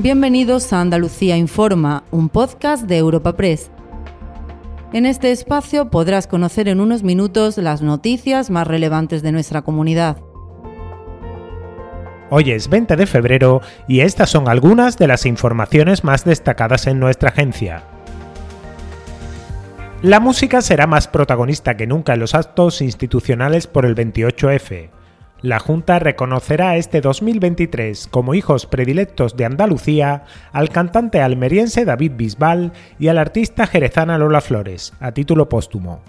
Bienvenidos a Andalucía Informa, un podcast de Europa Press. En este espacio podrás conocer en unos minutos las noticias más relevantes de nuestra comunidad. Hoy es 20 de febrero y estas son algunas de las informaciones más destacadas en nuestra agencia. La música será más protagonista que nunca en los actos institucionales por el 28F. La Junta reconocerá este 2023 como hijos predilectos de Andalucía al cantante almeriense David Bisbal y al artista jerezana Lola Flores, a título póstumo.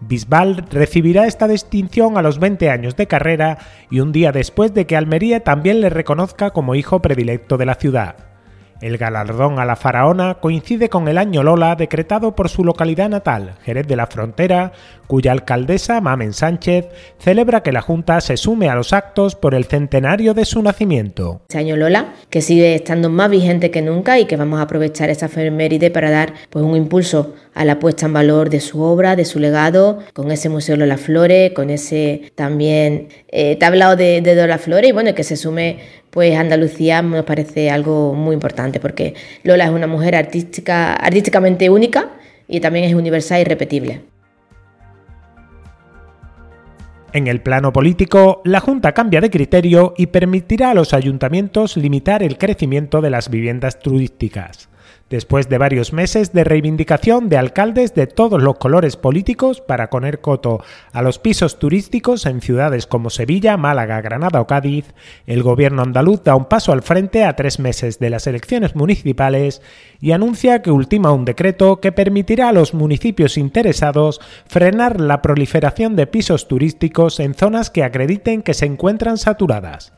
Bisbal recibirá esta distinción a los 20 años de carrera y un día después de que Almería también le reconozca como hijo predilecto de la ciudad. El galardón a la faraona coincide con el año Lola decretado por su localidad natal, Jerez de la Frontera, cuya alcaldesa, Mamen Sánchez, celebra que la Junta se sume a los actos por el centenario de su nacimiento. Este año Lola, que sigue estando más vigente que nunca y que vamos a aprovechar esa efeméride para dar pues, un impulso a la puesta en valor de su obra, de su legado, con ese Museo Lola Flores, con ese también eh, tablado de, de Lola Flores y bueno, que se sume pues Andalucía nos parece algo muy importante porque Lola es una mujer artística, artísticamente única y también es universal y repetible. En el plano político, la Junta cambia de criterio y permitirá a los ayuntamientos limitar el crecimiento de las viviendas turísticas después de varios meses de reivindicación de alcaldes de todos los colores políticos para poner coto a los pisos turísticos en ciudades como Sevilla, Málaga, Granada o Cádiz, el gobierno andaluz da un paso al frente a tres meses de las elecciones municipales y anuncia que ultima un decreto que permitirá a los municipios interesados frenar la proliferación de pisos turísticos en zonas que acrediten que se encuentran saturadas.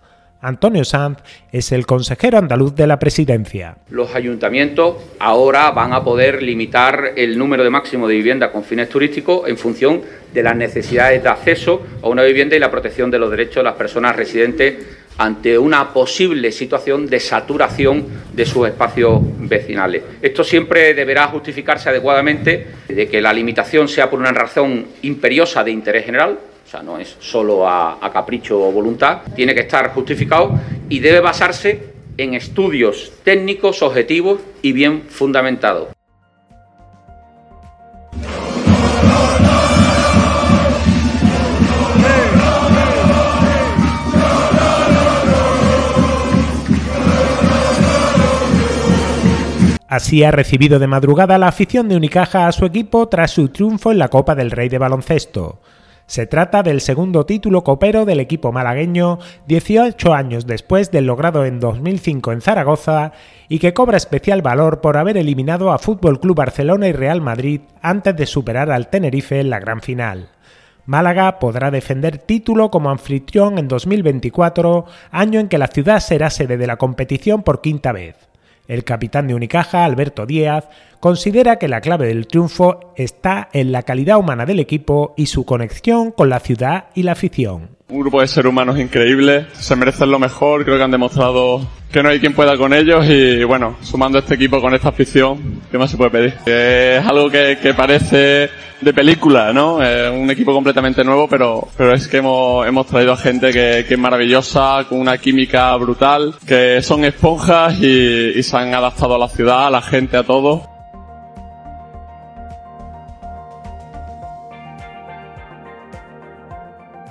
Antonio Sanz es el consejero andaluz de la presidencia. Los ayuntamientos ahora van a poder limitar el número de máximo de viviendas con fines turísticos en función de las necesidades de acceso a una vivienda y la protección de los derechos de las personas residentes ante una posible situación de saturación de sus espacios vecinales. Esto siempre deberá justificarse adecuadamente de que la limitación sea por una razón imperiosa de interés general, o sea, no es solo a, capricho o voluntad, tiene que estar justificado y debe basarse en estudios técnicos, objetivos y bien fundamentados. Así ha recibido de madrugada la afición de Unicaja a su equipo tras su triunfo en la Copa del Rey de Baloncesto. Se trata del segundo título copero del equipo malagueño 18 años después del logrado en 2005 en Zaragoza y que cobra especial valor por haber eliminado a Fútbol Club Barcelona y Real Madrid antes de superar al Tenerife en la gran final. Málaga podrá defender título como anfitrión en 2024, año en que la ciudad será sede de la competición por quinta vez. El capitán de Unicaja, Alberto Díaz, considera que la clave del triunfo está en la calidad humana del equipo y su conexión con la ciudad y la afición. Un grupo de seres humanos increíbles, se merecen lo mejor, creo que han demostrado que no hay quien pueda con ellos y bueno, sumando este equipo con esta afición, ¿qué más se puede pedir? Es algo que, parece de película, ¿no? Es un equipo completamente nuevo, pero, pero es que hemos, hemos traído a gente que, es maravillosa, con una química brutal, que son esponjas y, y se han adaptado a la ciudad, a la gente, a todo.